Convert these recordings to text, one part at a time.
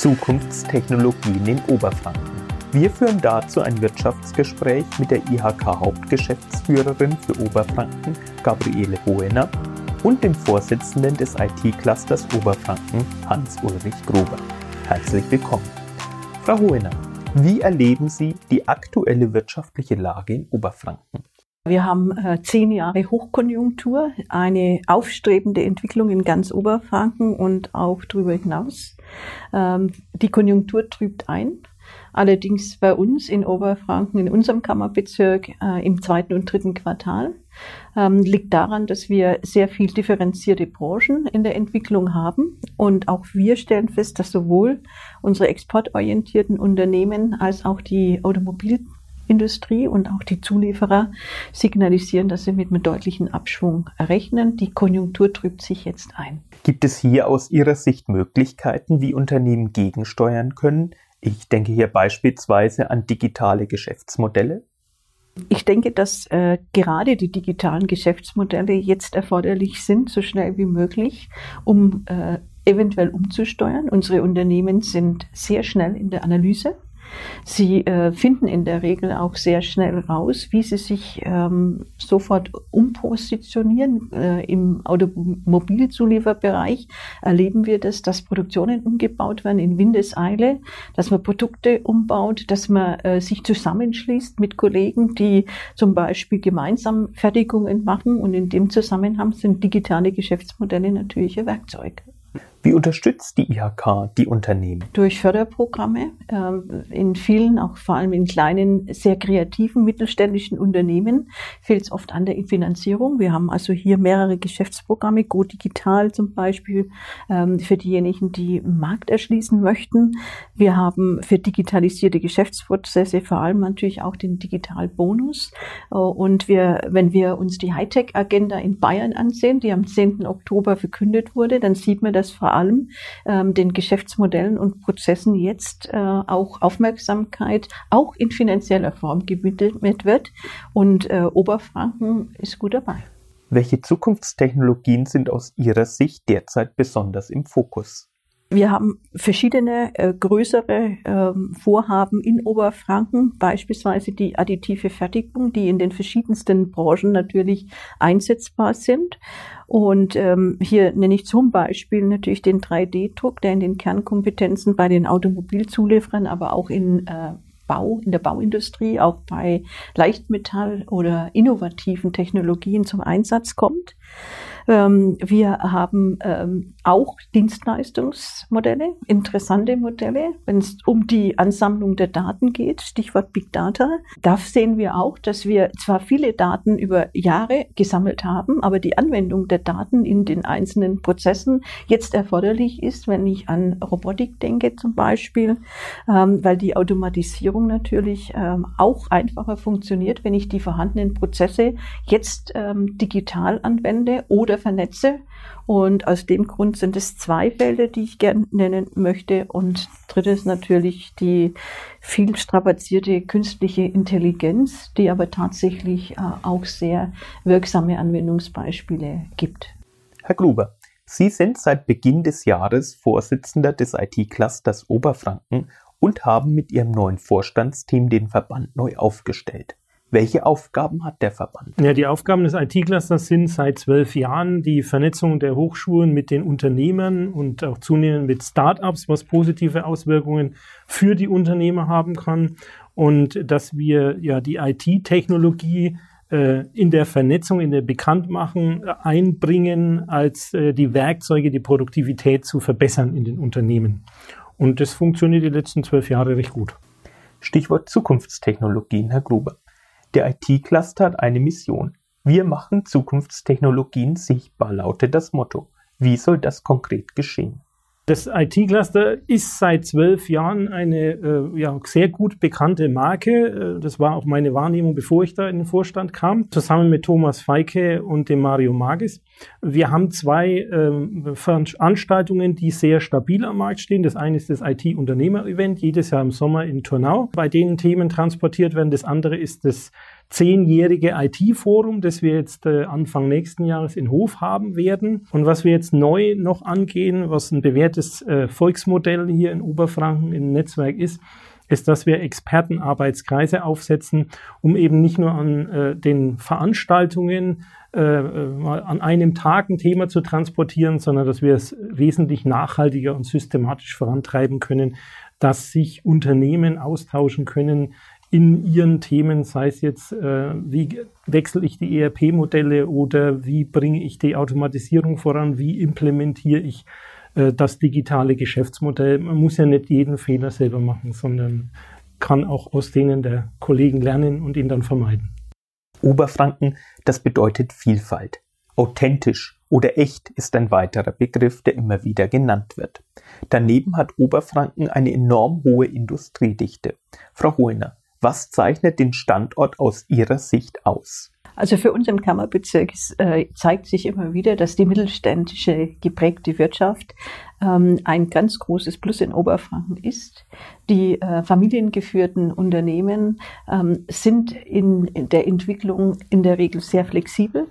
Zukunftstechnologien in Oberfranken. Wir führen dazu ein Wirtschaftsgespräch mit der IHK Hauptgeschäftsführerin für Oberfranken, Gabriele Hohener, und dem Vorsitzenden des IT-Clusters Oberfranken, Hans-Ulrich Gruber. Herzlich willkommen. Frau Hohener, wie erleben Sie die aktuelle wirtschaftliche Lage in Oberfranken? Wir haben äh, zehn Jahre Hochkonjunktur, eine aufstrebende Entwicklung in ganz Oberfranken und auch darüber hinaus. Ähm, die Konjunktur trübt ein. Allerdings bei uns in Oberfranken, in unserem Kammerbezirk, äh, im zweiten und dritten Quartal. Ähm, liegt daran, dass wir sehr viel differenzierte Branchen in der Entwicklung haben. Und auch wir stellen fest, dass sowohl unsere exportorientierten Unternehmen als auch die Automobil Industrie und auch die Zulieferer signalisieren, dass sie mit einem deutlichen Abschwung rechnen. Die Konjunktur trübt sich jetzt ein. Gibt es hier aus Ihrer Sicht Möglichkeiten, wie Unternehmen gegensteuern können? Ich denke hier beispielsweise an digitale Geschäftsmodelle. Ich denke, dass äh, gerade die digitalen Geschäftsmodelle jetzt erforderlich sind, so schnell wie möglich, um äh, eventuell umzusteuern. Unsere Unternehmen sind sehr schnell in der Analyse Sie äh, finden in der Regel auch sehr schnell raus, wie sie sich ähm, sofort umpositionieren. Äh, Im Automobilzulieferbereich erleben wir das, dass Produktionen umgebaut werden in Windeseile, dass man Produkte umbaut, dass man äh, sich zusammenschließt mit Kollegen, die zum Beispiel gemeinsam Fertigungen machen. Und in dem Zusammenhang sind digitale Geschäftsmodelle natürlich ein Werkzeug. Wie unterstützt die IHK die Unternehmen? Durch Förderprogramme ähm, in vielen, auch vor allem in kleinen, sehr kreativen mittelständischen Unternehmen fehlt es oft an der Finanzierung. Wir haben also hier mehrere Geschäftsprogramme, Go Digital zum Beispiel, ähm, für diejenigen, die Markt erschließen möchten. Wir haben für digitalisierte Geschäftsprozesse vor allem natürlich auch den Digitalbonus. Äh, und wir, wenn wir uns die Hightech-Agenda in Bayern ansehen, die am 10. Oktober verkündet wurde, dann sieht man, dass vor vor allem ähm, den Geschäftsmodellen und Prozessen jetzt äh, auch Aufmerksamkeit auch in finanzieller Form gewidmet wird. Und äh, Oberfranken ist gut dabei. Welche Zukunftstechnologien sind aus Ihrer Sicht derzeit besonders im Fokus? Wir haben verschiedene äh, größere ähm, Vorhaben in Oberfranken, beispielsweise die additive Fertigung, die in den verschiedensten Branchen natürlich einsetzbar sind. Und ähm, hier nenne ich zum Beispiel natürlich den 3D-Druck, der in den Kernkompetenzen bei den Automobilzulieferern, aber auch in äh, Bau, in der Bauindustrie, auch bei Leichtmetall oder innovativen Technologien zum Einsatz kommt. Ähm, wir haben ähm, auch Dienstleistungsmodelle, interessante Modelle, wenn es um die Ansammlung der Daten geht, Stichwort Big Data. Da sehen wir auch, dass wir zwar viele Daten über Jahre gesammelt haben, aber die Anwendung der Daten in den einzelnen Prozessen jetzt erforderlich ist, wenn ich an Robotik denke zum Beispiel, ähm, weil die Automatisierung natürlich auch einfacher funktioniert, wenn ich die vorhandenen Prozesse jetzt digital anwende oder vernetze. Und aus dem Grund sind es zwei Felder, die ich gerne nennen möchte. Und drittes natürlich die viel strapazierte künstliche Intelligenz, die aber tatsächlich äh, auch sehr wirksame Anwendungsbeispiele gibt. Herr Gruber, Sie sind seit Beginn des Jahres Vorsitzender des IT-Clusters Oberfranken und haben mit Ihrem neuen Vorstandsteam den Verband neu aufgestellt. Welche Aufgaben hat der Verband? Ja, die Aufgaben des IT-Clusters sind seit zwölf Jahren die Vernetzung der Hochschulen mit den Unternehmern und auch zunehmend mit Start-ups, was positive Auswirkungen für die Unternehmer haben kann. Und dass wir ja die IT-Technologie äh, in der Vernetzung, in der Bekanntmachen äh, einbringen, als äh, die Werkzeuge, die Produktivität zu verbessern in den Unternehmen. Und das funktioniert die letzten zwölf Jahre recht gut. Stichwort Zukunftstechnologien, Herr Gruber. Der IT-Cluster hat eine Mission. Wir machen Zukunftstechnologien sichtbar, lautet das Motto. Wie soll das konkret geschehen? Das IT-Cluster ist seit zwölf Jahren eine äh, ja, sehr gut bekannte Marke. Äh, das war auch meine Wahrnehmung, bevor ich da in den Vorstand kam, zusammen mit Thomas Feike und dem Mario Magis. Wir haben zwei ähm, Veranstaltungen, die sehr stabil am Markt stehen. Das eine ist das IT-Unternehmer-Event, jedes Jahr im Sommer in Turnau, bei denen Themen transportiert werden. Das andere ist das zehnjährige IT-Forum, das wir jetzt äh, Anfang nächsten Jahres in Hof haben werden. Und was wir jetzt neu noch angehen, was ein bewährtes äh, Volksmodell hier in Oberfranken im Netzwerk ist, ist, dass wir Expertenarbeitskreise aufsetzen, um eben nicht nur an äh, den Veranstaltungen äh, mal an einem Tag ein Thema zu transportieren, sondern dass wir es wesentlich nachhaltiger und systematisch vorantreiben können, dass sich Unternehmen austauschen können in ihren Themen, sei es jetzt, äh, wie wechsle ich die ERP-Modelle oder wie bringe ich die Automatisierung voran, wie implementiere ich äh, das digitale Geschäftsmodell. Man muss ja nicht jeden Fehler selber machen, sondern kann auch aus denen der Kollegen lernen und ihn dann vermeiden. Oberfranken, das bedeutet Vielfalt. Authentisch oder echt ist ein weiterer Begriff, der immer wieder genannt wird. Daneben hat Oberfranken eine enorm hohe Industriedichte. Frau Hohlner, was zeichnet den Standort aus Ihrer Sicht aus? Also für uns im Kammerbezirk äh, zeigt sich immer wieder, dass die mittelständische geprägte Wirtschaft ähm, ein ganz großes Plus in Oberfranken ist. Die äh, familiengeführten Unternehmen ähm, sind in, in der Entwicklung in der Regel sehr flexibel.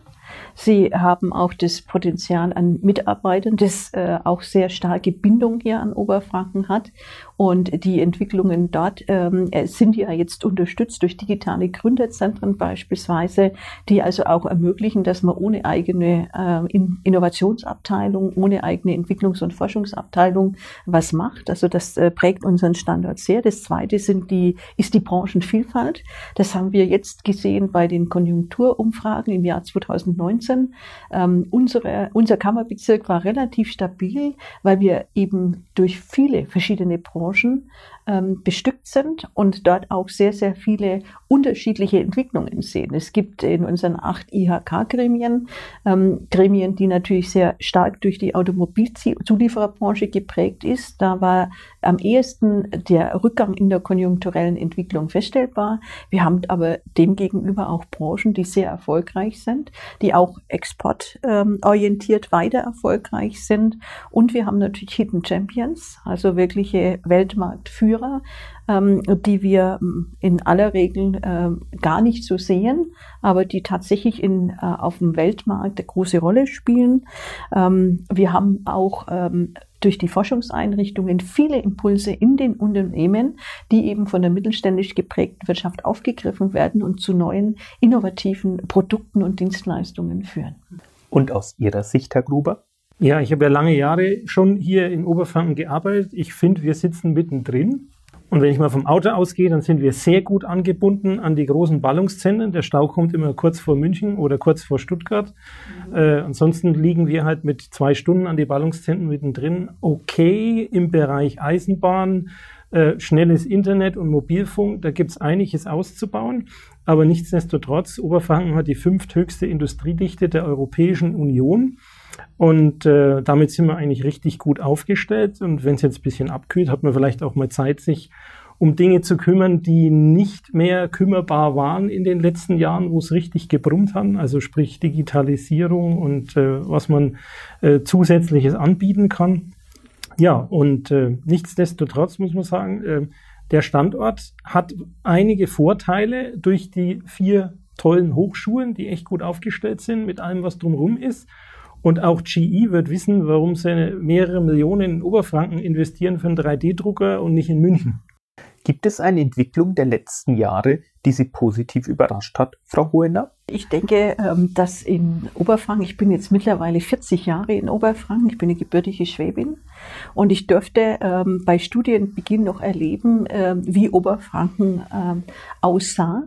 Sie haben auch das Potenzial an Mitarbeitern, das äh, auch sehr starke Bindung hier an Oberfranken hat. Und die Entwicklungen dort ähm, äh, sind ja jetzt unterstützt durch digitale Gründerzentren beispielsweise, die also auch ermöglichen, dass man ohne eigene äh, Innovationsabteilung, ohne eigene Entwicklungs- und Forschungsabteilung was macht. Also das äh, prägt unseren Standort sehr. Das Zweite sind die, ist die Branchenvielfalt. Das haben wir jetzt gesehen bei den Konjunkturumfragen im Jahr 2019. Ähm, unsere, unser Kammerbezirk war relativ stabil, weil wir eben durch viele verschiedene Branchen Branchen ähm, bestückt sind und dort auch sehr, sehr viele unterschiedliche Entwicklungen sehen. Es gibt in unseren acht IHK-Gremien ähm, Gremien, die natürlich sehr stark durch die Automobilzuliefererbranche geprägt ist. Da war am ehesten der Rückgang in der konjunkturellen Entwicklung feststellbar. Wir haben aber demgegenüber auch Branchen, die sehr erfolgreich sind, die auch exportorientiert weiter erfolgreich sind. Und wir haben natürlich Hidden Champions, also wirkliche Weltmarktführer, ähm, die wir ähm, in aller Regel ähm, gar nicht so sehen, aber die tatsächlich in, äh, auf dem Weltmarkt eine große Rolle spielen. Ähm, wir haben auch ähm, durch die Forschungseinrichtungen viele Impulse in den Unternehmen, die eben von der mittelständisch geprägten Wirtschaft aufgegriffen werden und zu neuen innovativen Produkten und Dienstleistungen führen. Und aus Ihrer Sicht, Herr Gruber? Ja, ich habe ja lange Jahre schon hier in Oberfranken gearbeitet. Ich finde, wir sitzen mittendrin. Und wenn ich mal vom Auto ausgehe, dann sind wir sehr gut angebunden an die großen Ballungszentren. Der Stau kommt immer kurz vor München oder kurz vor Stuttgart. Mhm. Äh, ansonsten liegen wir halt mit zwei Stunden an die Ballungszentren mittendrin. Okay, im Bereich Eisenbahn, äh, schnelles Internet und Mobilfunk, da gibt's einiges auszubauen. Aber nichtsdestotrotz, Oberfranken hat die fünfthöchste Industriedichte der Europäischen Union. Und äh, damit sind wir eigentlich richtig gut aufgestellt. Und wenn es jetzt ein bisschen abkühlt, hat man vielleicht auch mal Zeit, sich um Dinge zu kümmern, die nicht mehr kümmerbar waren in den letzten Jahren, wo es richtig gebrummt hat. Also sprich Digitalisierung und äh, was man äh, zusätzliches anbieten kann. Ja, und äh, nichtsdestotrotz muss man sagen, äh, der Standort hat einige Vorteile durch die vier tollen Hochschulen, die echt gut aufgestellt sind mit allem, was drumherum ist. Und auch GE wird wissen, warum sie mehrere Millionen in Oberfranken investieren für einen 3D-Drucker und nicht in München. Gibt es eine Entwicklung der letzten Jahre, die Sie positiv überrascht hat, Frau Hohener? Ich denke, ähm, dass in Oberfranken, ich bin jetzt mittlerweile 40 Jahre in Oberfranken, ich bin eine gebürtige Schwäbin und ich durfte ähm, bei Studienbeginn noch erleben, ähm, wie Oberfranken aussah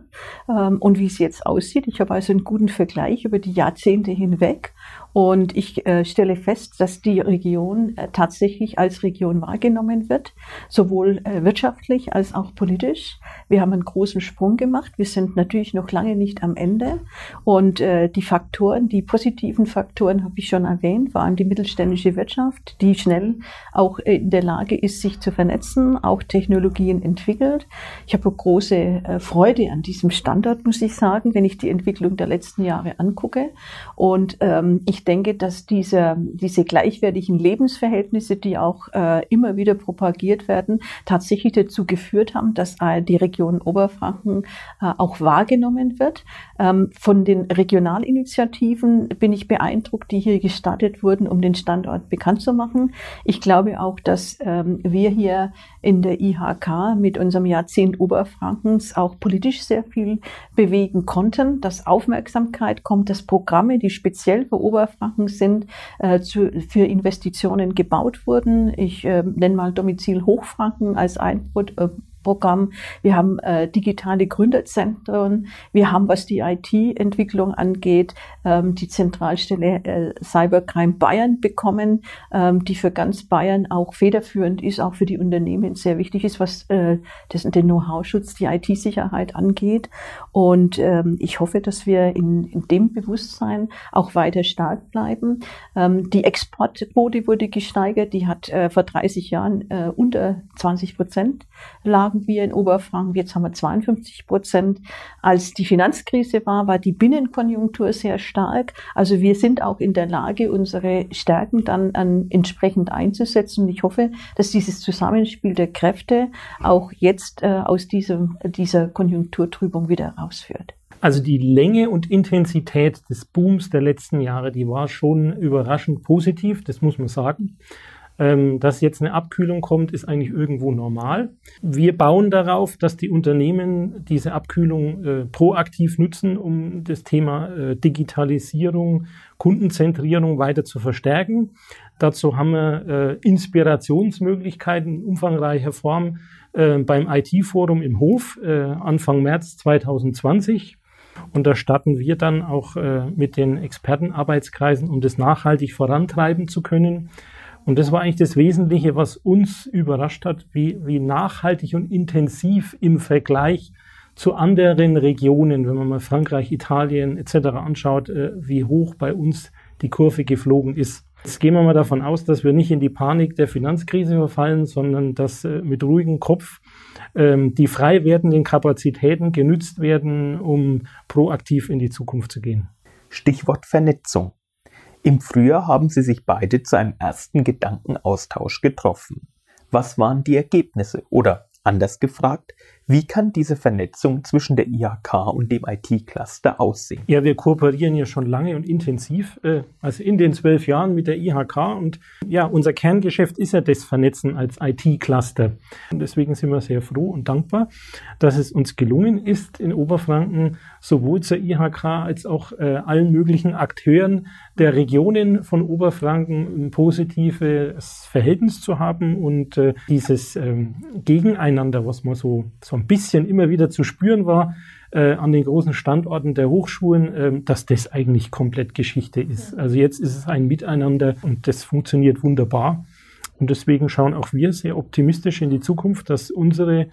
und wie es jetzt aussieht. Ich habe also einen guten Vergleich über die Jahrzehnte hinweg und ich äh, stelle fest, dass die Region äh, tatsächlich als Region wahrgenommen wird, sowohl äh, wirtschaftlich als auch politisch. Wir haben einen großen Sprung gemacht. Wir sind natürlich noch lange nicht am Ende, Und äh, die Faktoren, die positiven Faktoren habe ich schon erwähnt, waren die mittelständische Wirtschaft, die schnell auch in der Lage ist, sich zu vernetzen, auch Technologien entwickelt. Ich habe große äh, Freude an diesem Standort, muss ich sagen, wenn ich die Entwicklung der letzten Jahre angucke. Und ähm, ich denke, dass diese, diese gleichwertigen Lebensverhältnisse, die auch äh, immer wieder propagiert werden, tatsächlich dazu geführt haben, dass äh, die Region Oberfranken äh, auch wahrgenommen wird. Ähm, von den Regionalinitiativen bin ich beeindruckt, die hier gestartet wurden, um den Standort bekannt zu machen. Ich glaube auch, dass ähm, wir hier in der IHK mit unserem Jahrzehnt Oberfrankens auch politisch sehr viel bewegen konnten, dass Aufmerksamkeit kommt, dass Programme, die speziell für Oberfranken sind, äh, zu, für Investitionen gebaut wurden. Ich äh, nenne mal Domizil Hochfranken als ein äh, Programm. Wir haben äh, digitale Gründerzentren. Wir haben, was die IT-Entwicklung angeht, ähm, die Zentralstelle äh, Cybercrime Bayern bekommen, ähm, die für ganz Bayern auch federführend ist, auch für die Unternehmen sehr wichtig ist, was äh, das, den Know-how-Schutz, die IT-Sicherheit angeht. Und ähm, ich hoffe, dass wir in, in dem Bewusstsein auch weiter stark bleiben. Ähm, die Exportquote wurde gesteigert. Die hat äh, vor 30 Jahren äh, unter 20 Prozent lag haben wir in Oberfranken, jetzt haben wir 52 Prozent. Als die Finanzkrise war, war die Binnenkonjunktur sehr stark. Also wir sind auch in der Lage, unsere Stärken dann an, entsprechend einzusetzen. Und ich hoffe, dass dieses Zusammenspiel der Kräfte auch jetzt äh, aus diesem, dieser Konjunkturtrübung wieder rausführt. Also die Länge und Intensität des Booms der letzten Jahre, die war schon überraschend positiv, das muss man sagen. Ähm, dass jetzt eine Abkühlung kommt, ist eigentlich irgendwo normal. Wir bauen darauf, dass die Unternehmen diese Abkühlung äh, proaktiv nutzen, um das Thema äh, Digitalisierung, Kundenzentrierung weiter zu verstärken. Dazu haben wir äh, Inspirationsmöglichkeiten in umfangreicher Form äh, beim IT-Forum im Hof äh, Anfang März 2020. Und da starten wir dann auch äh, mit den Expertenarbeitskreisen, um das nachhaltig vorantreiben zu können. Und das war eigentlich das Wesentliche, was uns überrascht hat, wie, wie nachhaltig und intensiv im Vergleich zu anderen Regionen, wenn man mal Frankreich, Italien etc. anschaut, äh, wie hoch bei uns die Kurve geflogen ist. Jetzt gehen wir mal davon aus, dass wir nicht in die Panik der Finanzkrise verfallen, sondern dass äh, mit ruhigem Kopf ähm, die frei werdenden Kapazitäten genützt werden, um proaktiv in die Zukunft zu gehen. Stichwort Vernetzung. Im Frühjahr haben sie sich beide zu einem ersten Gedankenaustausch getroffen. Was waren die Ergebnisse? Oder anders gefragt, wie kann diese Vernetzung zwischen der IHK und dem IT-Cluster aussehen? Ja, wir kooperieren ja schon lange und intensiv, äh, also in den zwölf Jahren mit der IHK. Und ja, unser Kerngeschäft ist ja das Vernetzen als IT-Cluster. Und deswegen sind wir sehr froh und dankbar, dass es uns gelungen ist, in Oberfranken sowohl zur IHK als auch äh, allen möglichen Akteuren der Regionen von Oberfranken ein positives Verhältnis zu haben und äh, dieses ähm, Gegeneinander, was man so, so ein bisschen immer wieder zu spüren war, äh, an den großen Standorten der Hochschulen, äh, dass das eigentlich komplett Geschichte ist. Also jetzt ist es ein Miteinander und das funktioniert wunderbar. Und deswegen schauen auch wir sehr optimistisch in die Zukunft, dass unsere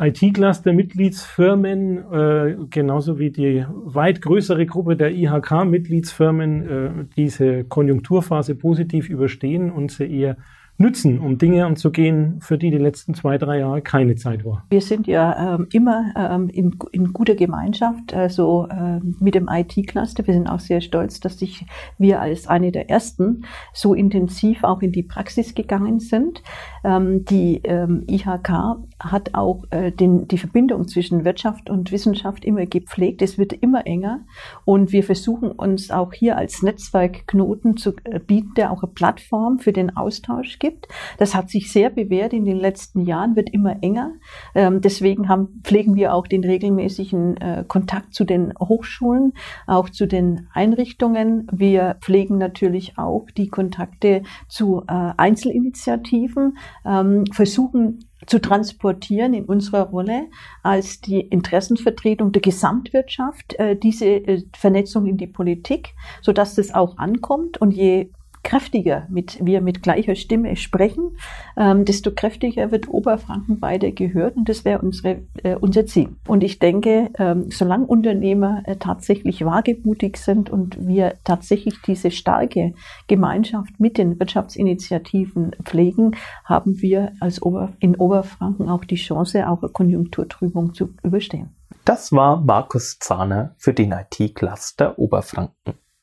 IT-Cluster-Mitgliedsfirmen, äh, genauso wie die weit größere Gruppe der IHK-Mitgliedsfirmen, äh, diese Konjunkturphase positiv überstehen und sie eher nützen, um Dinge anzugehen, für die die letzten zwei, drei Jahre keine Zeit war? Wir sind ja ähm, immer ähm, in, in guter Gemeinschaft, also ähm, mit dem IT-Cluster. Wir sind auch sehr stolz, dass sich wir als eine der ersten so intensiv auch in die Praxis gegangen sind. Ähm, die ähm, IHK hat auch äh, den, die Verbindung zwischen Wirtschaft und Wissenschaft immer gepflegt. Es wird immer enger und wir versuchen uns auch hier als Netzwerkknoten zu äh, bieten, der auch eine Plattform für den Austausch gibt gibt. Das hat sich sehr bewährt in den letzten Jahren, wird immer enger. Ähm, deswegen haben, pflegen wir auch den regelmäßigen äh, Kontakt zu den Hochschulen, auch zu den Einrichtungen. Wir pflegen natürlich auch die Kontakte zu äh, Einzelinitiativen, ähm, versuchen zu transportieren in unserer Rolle als die Interessenvertretung der Gesamtwirtschaft, äh, diese Vernetzung in die Politik, so dass das auch ankommt. Und je kräftiger mit, wir mit gleicher Stimme sprechen, ähm, desto kräftiger wird Oberfranken weiter gehört und das wäre äh, unser Ziel. Und ich denke, ähm, solange Unternehmer äh, tatsächlich wagemutig sind und wir tatsächlich diese starke Gemeinschaft mit den Wirtschaftsinitiativen pflegen, haben wir als Ober, in Oberfranken auch die Chance, auch eine Konjunkturtrübung zu überstehen. Das war Markus Zahner für den IT-Cluster Oberfranken.